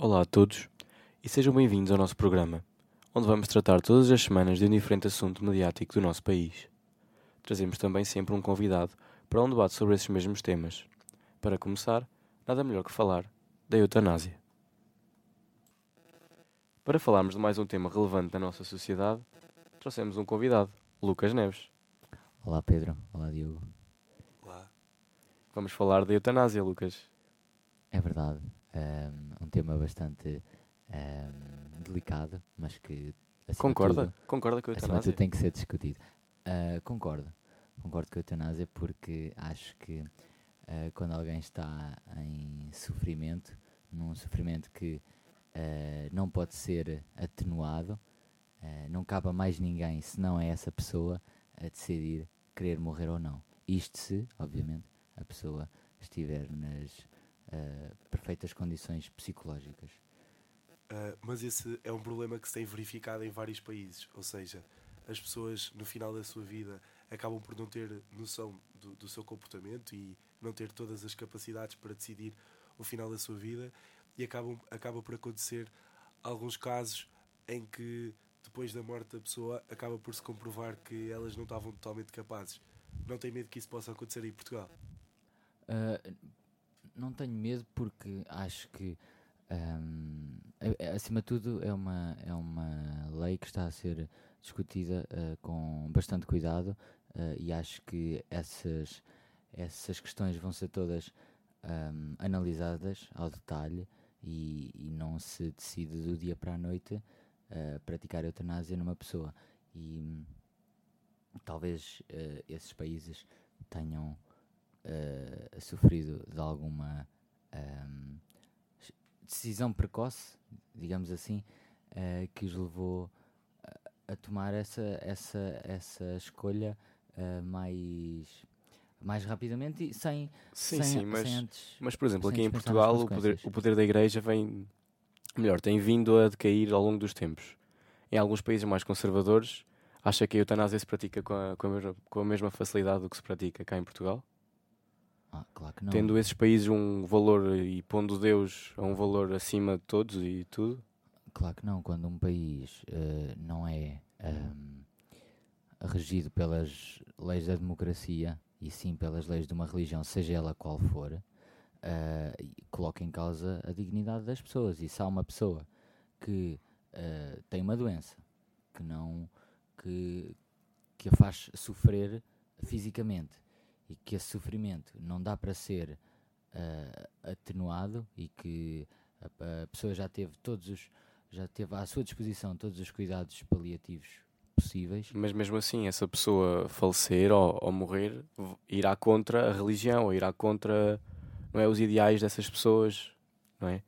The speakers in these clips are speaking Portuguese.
Olá a todos e sejam bem-vindos ao nosso programa, onde vamos tratar todas as semanas de um diferente assunto mediático do nosso país. Trazemos também sempre um convidado para um debate sobre esses mesmos temas. Para começar, nada melhor que falar da eutanásia. Para falarmos de mais um tema relevante da nossa sociedade, trouxemos um convidado, Lucas Neves. Olá Pedro, olá Diogo. Olá. Vamos falar da eutanásia, Lucas. É verdade, um, um tema bastante um, delicado, mas que concorda, tudo, concorda com a eutanásia? tem que ser discutido. Uh, concordo, concordo com a eutanásia porque acho que uh, quando alguém está em sofrimento, num sofrimento que uh, não pode ser atenuado, não cabe a mais ninguém, se não é essa pessoa, a decidir querer morrer ou não. Isto se, obviamente, a pessoa estiver nas uh, perfeitas condições psicológicas. Uh, mas esse é um problema que se tem verificado em vários países, ou seja, as pessoas no final da sua vida acabam por não ter noção do, do seu comportamento e não ter todas as capacidades para decidir o final da sua vida e acabam, acaba por acontecer alguns casos em que depois da morte da pessoa acaba por se comprovar que elas não estavam totalmente capazes. Não tem medo que isso possa acontecer em Portugal? Uh, não tenho medo porque acho que um, acima de tudo é uma, é uma lei que está a ser discutida uh, com bastante cuidado uh, e acho que essas, essas questões vão ser todas um, analisadas ao detalhe e, e, não se decide do dia para a noite uh, praticar eutanásia numa pessoa. E um, talvez esses países tenham uh, sofrido de alguma um, ehm, decisão precoce, digamos assim, uh, que os levou a, a, tomar essa, essa, essa escolha uh, mais mais rapidamente e sem sim, sem, sim, mas, sem antes, mas por exemplo aqui em Portugal o poder, o poder da igreja vem melhor, tem vindo a decair ao longo dos tempos em alguns países mais conservadores acha que a eutanásia se pratica com a, com a, mesma, com a mesma facilidade do que se pratica cá em Portugal? Ah, claro que não. Tendo esses países um valor e pondo Deus a um valor acima de todos e tudo? Claro que não. Quando um país uh, não é um, regido pelas leis da democracia e sim pelas leis de uma religião, seja ela qual for, uh, coloca em causa a dignidade das pessoas. E se há uma pessoa que uh, tem uma doença que não que, que a faz sofrer fisicamente e que esse sofrimento não dá para ser uh, atenuado e que a, a, pessoa já teve todos os já teve à sua disposição todos os cuidados paliativos possíveis. Mas mesmo assim, essa pessoa falecer ou, ou morrer irá contra a religião, ou irá contra não é, os ideais dessas pessoas, não é?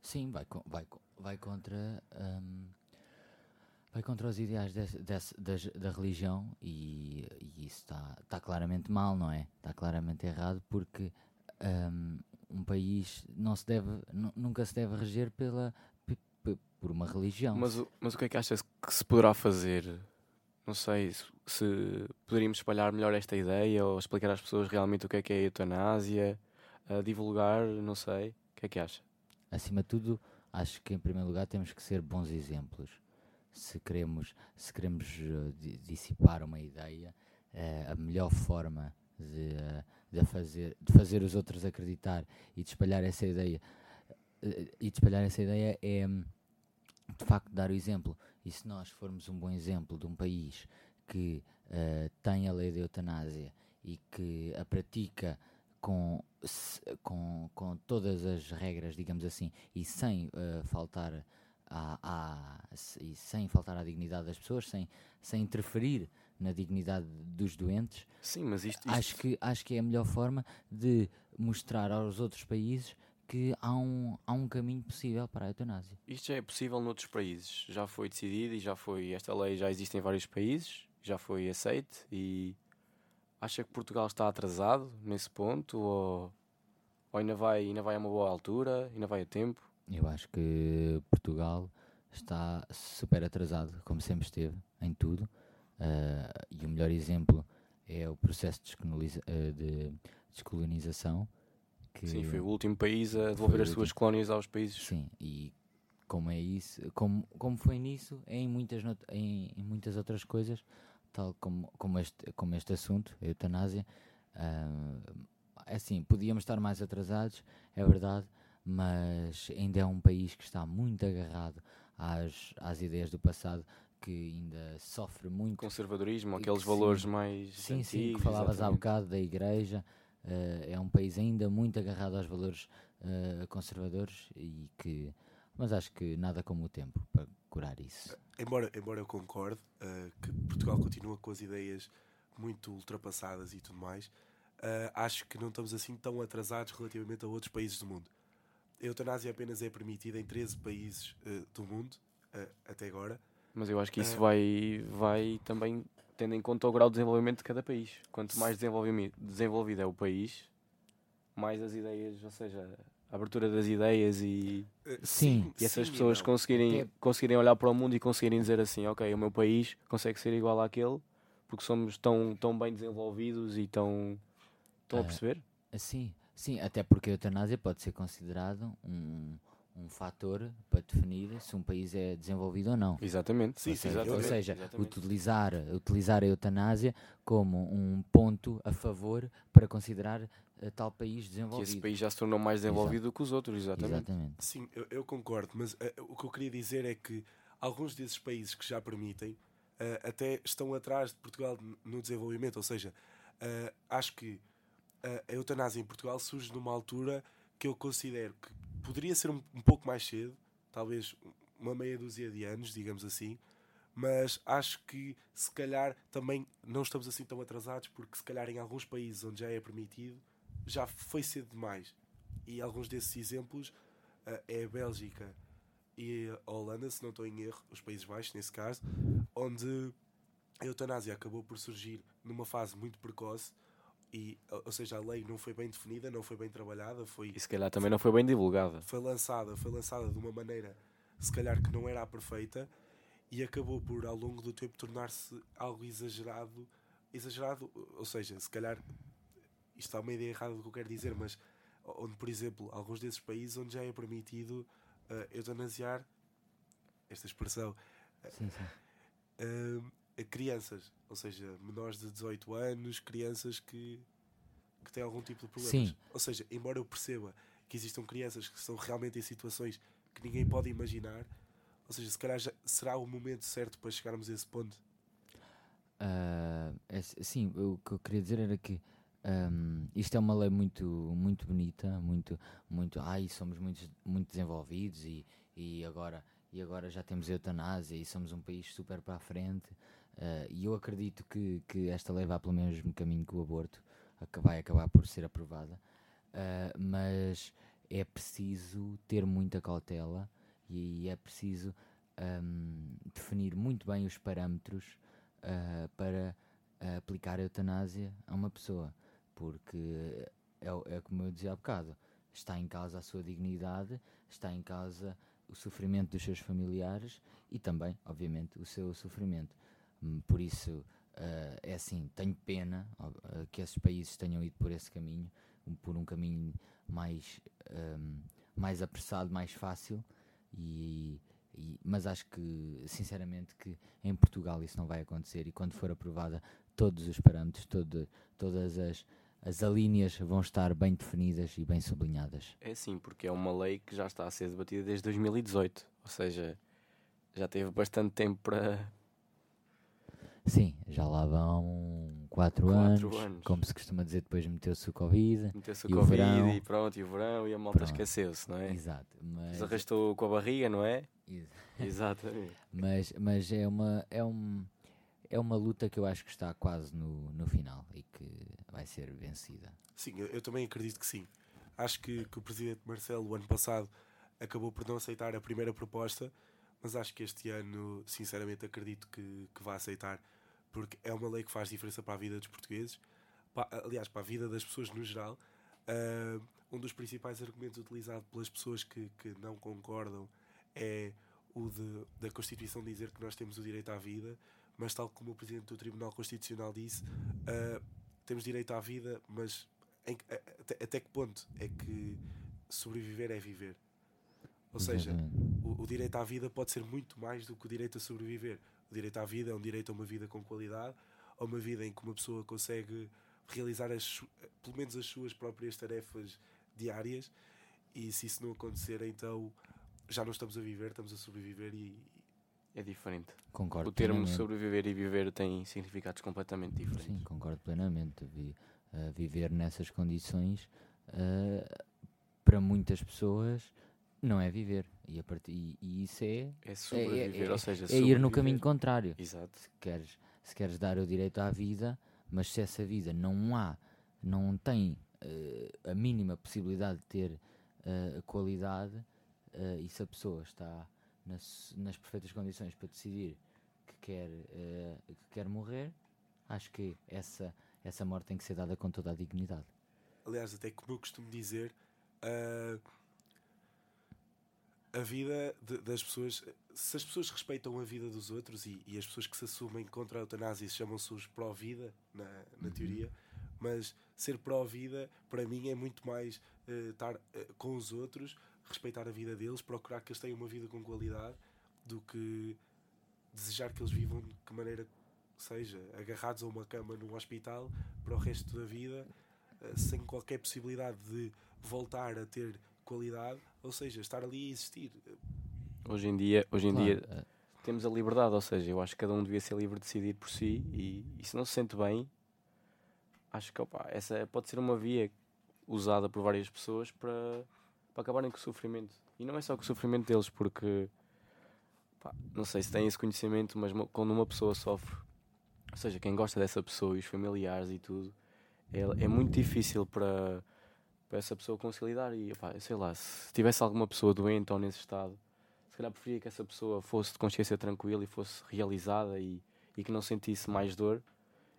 Sim, vai, vai, vai contra um, vai contra os ideais desse, desse, das, da religião e, e isso está tá claramente mal, não é? Está claramente errado porque um, um país não se deve, nunca se deve reger pela, por uma religião. Mas, mas o que é que achas que se poderá fazer? Não sei se, se poderíamos espalhar melhor esta ideia ou explicar às pessoas realmente o que é que é a eutanásia, a divulgar, não sei. O que é que acha? Acima de tudo, acho que em primeiro lugar temos que ser bons exemplos se queremos, se queremos uh, dissipar uma ideia, uh, a melhor forma de, uh, de, fazer, de fazer os outros acreditar e de espalhar essa ideia e de espalhar essa ideia é de facto dar o exemplo. E se nós formos um bom exemplo de um país que tem a lei da eutanásia e que a pratica com, com, com todas as regras, digamos assim, e sem faltar à, à, e sem faltar à dignidade das pessoas, sem, sem interferir na dignidade dos doentes. Sim, mas isto, isto... Acho, que, acho que é a melhor forma de mostrar aos outros países que há um, há um caminho possível para a eutanásia. Isto já é possível noutros países. Já foi decidido e já foi. Esta lei já existe em vários países, já foi aceite e acha que Portugal está atrasado nesse ponto ou, ou ainda, vai, ainda vai a uma boa altura, ainda vai a tempo? Eu acho que Portugal está super atrasado, como sempre esteve, em tudo. Uh, e o melhor exemplo é o processo de, uh, de descolonização, que Sim, foi o último país a devolver as suas colónias aos países. Sim, e como é isso, como, como foi nisso, é em muitas, em, em muitas outras coisas, tal como, como, este, como este assunto, a eutanásia. é assim, podíamos estar mais atrasados, é verdade, mas ainda é um país que está muito agarrado às, às ideias do passado, que ainda sofre muito Conservadorismo, aqueles que valores sim. mais Sim, sim, antigos. que falavas há exatamente. bocado da igreja. eh, é um país ainda muito agarrado aos valores eh, conservadores e que. Mas acho que nada como o tempo para curar isso. Embora, embora eu concorde uh, que Portugal continua com as ideias muito ultrapassadas e tudo mais, uh, acho que não estamos assim tão atrasados relativamente a outros países do mundo. A eutanásia apenas é permitida em 13 países uh, do mundo, uh, até agora. Mas eu acho que isso É. vai, vai também tendo em conta o grau de desenvolvimento de cada país. Quanto mais desenvolvido é o país, mais as ideias, ou seja, a abertura das ideias e, Uh, Sim. e essas sim pessoas não. conseguirem, Até- conseguirem olhar para o mundo e conseguirem dizer assim, ok, o meu país consegue ser igual àquele porque somos tão, tão bem desenvolvidos e tão. Estão a Ah, perceber? Sim, sim, até porque a eutanásia pode ser considerado um, um fator para definir se um país é desenvolvido ou não. Exatamente. Sim, Ou sim, seja, eu- ou seja, exatamente. utilizar, utilizar a eutanásia como um ponto a favor para considerar eh, tal país Que desenvolvido. esse país já se tornou mais desenvolvido que os outros, exatamente. Exatamente. Sim, eu, eu concordo, mas uh, o que eu queria dizer é que alguns desses países que já permitem uh, até estão atrás de Portugal no desenvolvimento. Ou seja, uh, acho que a eutanásia em Portugal surge numa altura que eu considero que poderia ser um, um pouco mais cedo, talvez uma meia dúzia de anos, digamos assim, mas acho que se calhar também não estamos assim tão atrasados, porque se calhar em alguns países onde já é permitido já foi cedo demais. E alguns desses exemplos uh, é a Bélgica e a Holanda, se não estou em erro, os Países Baixos nesse caso, onde a eutanásia acabou por surgir numa fase muito precoce e, ou seja, a lei não foi bem definida, não foi bem trabalhada, foi, E se calhar também não foi bem divulgada. foi lançada, foi lançada de uma maneira se calhar que não era a perfeita e acabou por ao longo do tempo tornar-se algo exagerado, exagerado, ou seja, se calhar isto é uma ideia errada do que eu quero dizer, mas onde, por exemplo, alguns desses países onde já é permitido uh, eutanasiar esta expressão Sim, sim. uh, a crianças, ou seja, menores de 18 anos, crianças que, que têm algum tipo de problemas. Sim. Ou seja, embora eu perceba que existam crianças que estão realmente em situações que ninguém pode imaginar, ou seja, se calhar já será o momento certo para chegarmos a esse ponto. Ah, é sim, o que eu queria dizer era que ahm, isto é uma lei muito, muito bonita, muito, muito, ai, somos muito, muito desenvolvidos e, e, agora, e agora já temos eutanásia e somos um país super para a frente. Ah, e eu acredito que, que esta lei vai pelo mesmo caminho que o aborto, vai acabar por ser aprovada. Ah, mas é preciso ter muita cautela e é preciso ahm, definir muito bem os parâmetros ah, para aplicar a eutanásia a uma pessoa, porque é, é como eu dizia há bocado, está em causa a sua dignidade, está em causa o sofrimento dos seus familiares e também, obviamente, o seu sofrimento. Hum, Por isso, ah, é assim, tenho pena ah, que esses países tenham ido por esse caminho, um- por um caminho mais, ahm, mais apressado, mais fácil, e, e- mas acho que, sinceramente, que em Portugal isso não vai acontecer e quando for aprovada todos os parâmetros, todo, todas as, as alíneas vão estar bem definidas e bem sublinhadas. É sim, porque é uma lei que já está a ser debatida desde 2018. Ou seja, já teve bastante tempo para. Sim, já lá vão quatro, Quatro anos, anos. como se costuma dizer, depois meteu-se o Covid. meter-se o o Covid verão. e pronto, e o verão e a malta esqueceu-se, não é? Exato, mas, Se arrastou com a barriga, não é? ex- Exatamente. mas, mas é, uma, é, um, é uma luta que eu acho que está quase no, no final e que vai ser vencida. Sim, eu, eu também acredito que sim. Acho que, que o presidente Marcelo, o ano passado, acabou por não aceitar a primeira proposta, mas acho que este ano, sinceramente, acredito que, que vai aceitar, porque é uma lei que faz diferença para a vida dos portugueses, pa- aliás, para a vida das pessoas no geral. Ah, um dos principais argumentos utilizado pelas pessoas que, que não concordam é o de, da Constituição dizer que nós temos o direito à vida, mas, tal como o presidente do Tribunal Constitucional disse, ah, temos direito à vida, mas em até, até que ponto é que sobreviver é viver? Ou seja, Exatamente. o, o direito à vida pode ser muito mais do que o direito a sobreviver. O direito à vida é um direito a uma vida com qualidade, a uma vida em que uma pessoa consegue realizar as, pelo menos as suas próprias tarefas diárias. E se isso não acontecer, então já não estamos a viver, estamos a sobreviver e, É diferente. Concordo O termo plenamente. sobreviver e viver tem significados completamente diferentes. Sim, concordo plenamente. Vi- eh, viver nessas condições eh, para muitas pessoas não é viver. E, a partir, e, e isso é, É sobreviver, é- ou seja, é ir no caminho contrário. Exato. Se queres, se queres dar o direito à vida, mas se essa vida não há, não tem eh, a mínima possibilidade de ter qualidade, e se a pessoa está nas, nas perfeitas condições para decidir que quer, eh, que quer morrer, acho que essa, essa morte tem que ser dada com toda a dignidade. aliás, até como eu costumo dizer, ah, a vida de- das pessoas, se as pessoas respeitam a vida dos outros e, e as pessoas que se assumem contra a eutanásia chamam-se os pró-vida, na, na Uhum. teoria, mas ser pró-vida para mim é muito mais eh, estar eh, com os outros, respeitar a vida deles, procurar que eles tenham uma vida com qualidade, do que desejar que eles vivam de que maneira seja, agarrados a uma cama no hospital para o resto da vida, eh, sem qualquer possibilidade de voltar a ter qualidade, ou seja, estar ali a existir. Hoje em dia, hoje em Claro, dia temos a liberdade, ou seja, eu acho que cada um devia ser livre de decidir por si e, e se não se sente bem, acho que opá, essa pode ser uma via usada por várias pessoas para, para acabarem com o sofrimento. E não é só com o sofrimento deles, porque pá, não sei se têm esse conhecimento, mas quando uma pessoa sofre, ou seja, quem gosta dessa pessoa e os familiares e tudo, é, é muito difícil para, para essa pessoa conciliar. E eu sei lá, se tivesse alguma pessoa doente ou nesse estado se calhar preferia que essa pessoa fosse de consciência tranquila e fosse realizada e, e que não sentisse mais dor,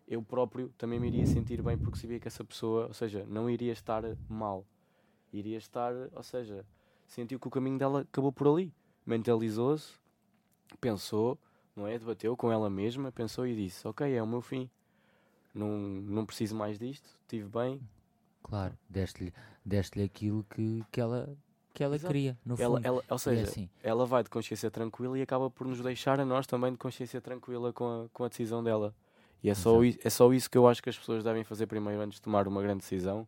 eu próprio também me iria sentir bem porque sabia que essa pessoa, ou seja, não iria estar mal. Iria estar, ou seja, sentiu que o caminho dela acabou por ali. Mentalizou-se, pensou, não é? Debateu com ela mesma, pensou e disse: Ok, é o meu fim. Não, não preciso mais disto, estive bem. claro, deste-lhe deste aquilo que, que ela, que ela Exato. queria, no Ela, fundo. ela, ou é seja, assim, ela vai de consciência tranquila e acaba por nos deixar a nós também de consciência tranquila com a, com a decisão dela. E é só, é só isso que eu acho que as pessoas devem fazer primeiro antes de tomar uma grande decisão,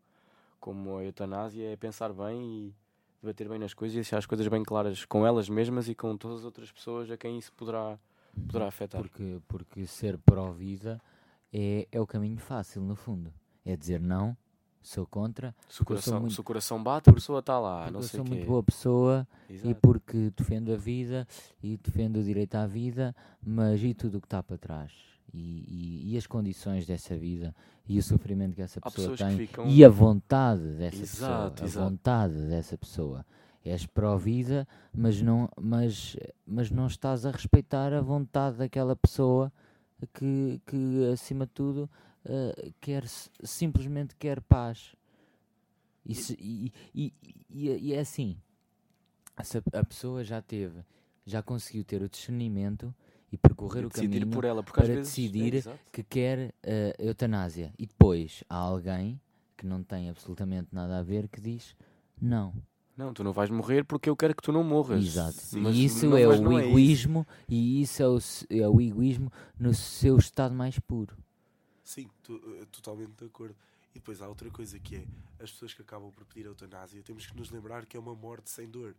como a eutanásia, é pensar bem e debater bem nas coisas e deixar as coisas bem claras com elas mesmas e com todas as outras pessoas a quem isso poderá, poderá afetar. Porque, porque ser pró-vida é, é o caminho fácil, no fundo. É dizer não, sou contra, Se o, coração, muito- se o coração bate, a pessoa está lá, não eu sei sou muito boa pessoa e Exato. porque defendo a vida e defendo o direito à vida, mas e tudo o que está para trás? E, e, e as condições dessa vida e o sofrimento que essa pessoa tem ficam. e a vontade dessa Exato, pessoa, exato. a vontade dessa pessoa. És pró-vida, mas não, mas, mas não estás a respeitar a vontade daquela pessoa que, que acima de tudo, eh, quer, simplesmente quer paz. E, e, e, é assim, a pessoa já teve, já conseguiu ter o discernimento e percorrer e o caminho por ela, para vezes, decidir é, que quer eh, eutanásia e depois há alguém que não tem absolutamente nada a ver que diz não. Não, tu não vais morrer porque eu quero que tu não morras. Exato. Mas e isso não- é o não isso. egoísmo e isso é o, é o egoísmo no seu estado mais puro. Sim, tu- eh, totalmente de acordo. E depois há outra coisa que é as pessoas que acabam por pedir eutanásia, temos que nos lembrar que é uma morte sem dor.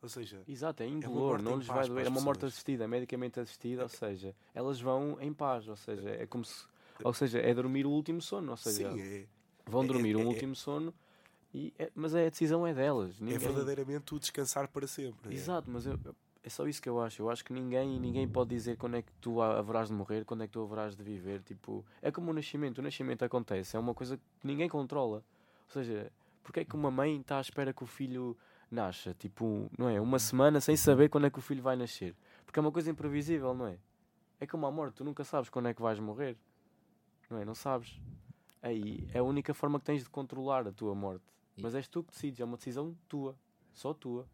Ou seja, Exato, é indolor, morte não lhes vai doer. É uma morte assistida, é medicamente assistida, ou seja, elas vão em paz, ou seja, é como se. Ou seja, é dormir o último sono, ou seja, sim, é, vão é- dormir é- um é- último sono, e é- mas é, a decisão é delas. é Ninguém... verdadeiramente o descansar para sempre. é. Exato, mas eu- é só isso que eu acho. Eu acho que ninguém, ninguém pode dizer quando é que tu ha- haverás de morrer, quando é que tu haverás de viver. Tipo, é como o nascimento. O nascimento acontece, é uma coisa que ninguém controla. Ou seja, porque é que uma mãe está à espera que o filho nasça? Tipo, não é? Uma semana sem saber quando é que o filho vai nascer. Porque é uma coisa imprevisível, não é? É como a morte, tu nunca sabes quando é que vais morrer. Não é? Não sabes. Aí é a única forma que tens de controlar a tua morte. E- Mas és tu que decides, é uma decisão tua. Só tua.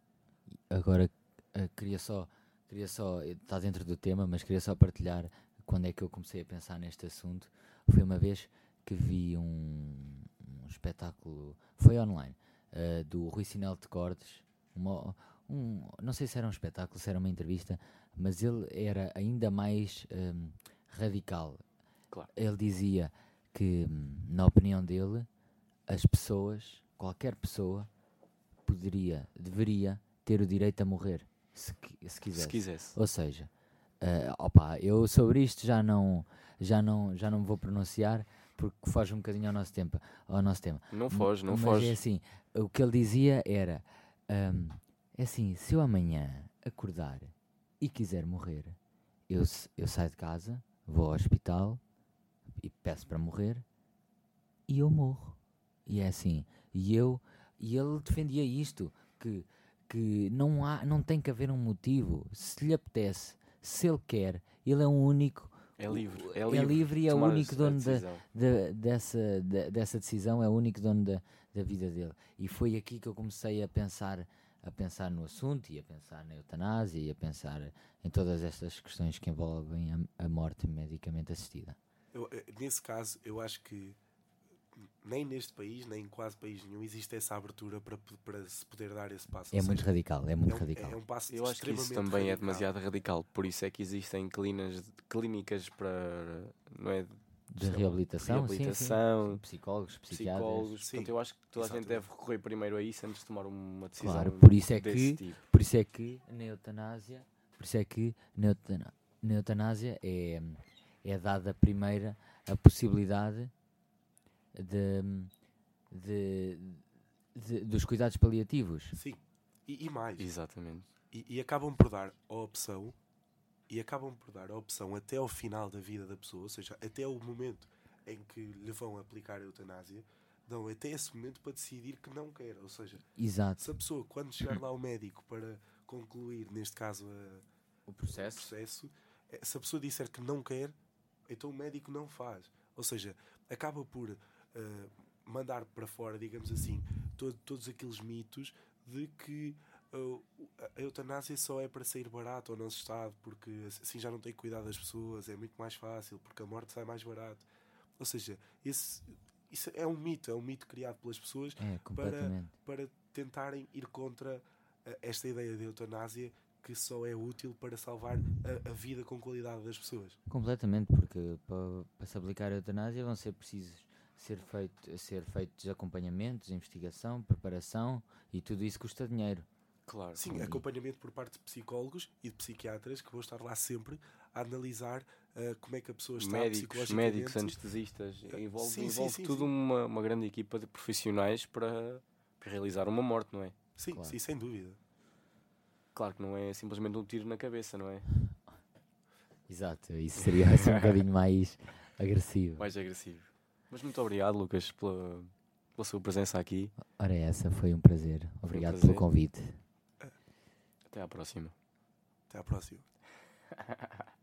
Agora eh, queria só, queria só, eh, está dentro do tema, mas queria só partilhar quando é que eu comecei a pensar neste assunto. Foi uma vez que vi um- uns espetáculo, foi online, uh, do Rui Sinel de Cordes. Uma, um, não sei se era um espetáculo, se era uma entrevista, mas ele era ainda mais um, radical. Claro. Ele dizia que, na opinião dele, as pessoas, qualquer pessoa, poderia, deveria ter o direito a morrer, se, se quisesse. Se quisesse. Ou seja, uh, opa, eu sobre isto já não, já não, já não me vou pronunciar porque foge um bocadinho ao nosso tempo, ao nosso tema. Não foge, não Mas foge. é assim, o que ele dizia era, um, é assim, se eu amanhã acordar e quiser morrer, eu, eu saio de casa, vou ao hospital e peço para morrer e eu morro. E é assim, e eu, e ele defendia isto, que, que não, há, não tem que haver um motivo, se lhe apetece, se ele quer, ele é o único é livre, é é livre, livre e é o único dono da, decisão. de- dessa, de- dessa decisão, é o único dono da, da vida dele. E foi aqui que eu comecei a pensar, a pensar no assunto e a pensar na eutanásia e a pensar em todas estas questões que envolvem a, a morte medicamente assistida. Eu, eh, nesse caso, eu acho que nem neste país, nem em quase país nenhum, existe essa abertura para, para se poder dar esse passo. É Ou muito seja, radical, é é muito um, radical. é um passo Eu acho que isso também é radical. demasiado radical, por isso é que existem clínicas, clínicas para não é, De lá, reabilitação, sim, sim. reabilitação, psicólogos, psiquiatras. psicólogos. Sim, Portanto, eu acho que toda a gente exatamente. deve recorrer primeiro a isso antes de tomar uma decisão. Claro, por isso é desse que- tipo. Por isso é que na eutanásia, por isso é que na eutanásia é, é dada primeira a possibilidade de, de- de- dos cuidados paliativos. Sim, e, e mais. Exatamente. E, e acabam por dar a opção e acabam por dar a opção até ao final da vida da pessoa, ou seja, até o momento em que lhe vão aplicar a eutanásia, dão até esse momento para decidir que não quer. Ou seja, Exato. se a pessoa, quando chegar lá ao médico para concluir, neste caso, a- O o processo, eh, se a pessoa disser que não quer, então o médico não faz. Ou seja, acaba por eh, mandar para fora, digamos assim, todo- todos aqueles mitos de que uh, a eutanásia só é para sair barato ao nosso Estado, porque assim já não tem cuidado das pessoas, é muito mais fácil, porque a morte sai mais barato. Ou seja, esse, isso é um mito, é um mito criado pelas pessoas É, completamente. para tentarem ir contra eh, esta ideia de eutanásia que só é útil para salvar a, a vida com qualidade das pessoas. Completamente, porque para, para se aplicar a eutanásia vão ser precisos ser, feito, ser feitos acompanhamentos, investigação, preparação e tudo isso custa dinheiro. Claro. Sim, acompanhamento por parte de psicólogos e de psiquiatras que vão estar lá sempre a analisar eh, como é que a pessoa está médicos, psicologicamente. médicos, anestesistas, envolve, sim, sim, envolve sim, tudo sim. Uma, uma grande equipa de profissionais para, para realizar uma morte, não é? Sim, Claro. sim, sem dúvida. Claro que não é simplesmente um tiro na cabeça, não é? Exato, isso seria assim um bocadinho mais agressivo. Mais agressivo. Mas muito obrigado, Lucas, pela, pela sua presença aqui. Ora, essa foi um prazer. Obrigado prazer. pelo convite. Até à próxima. Até à próxima.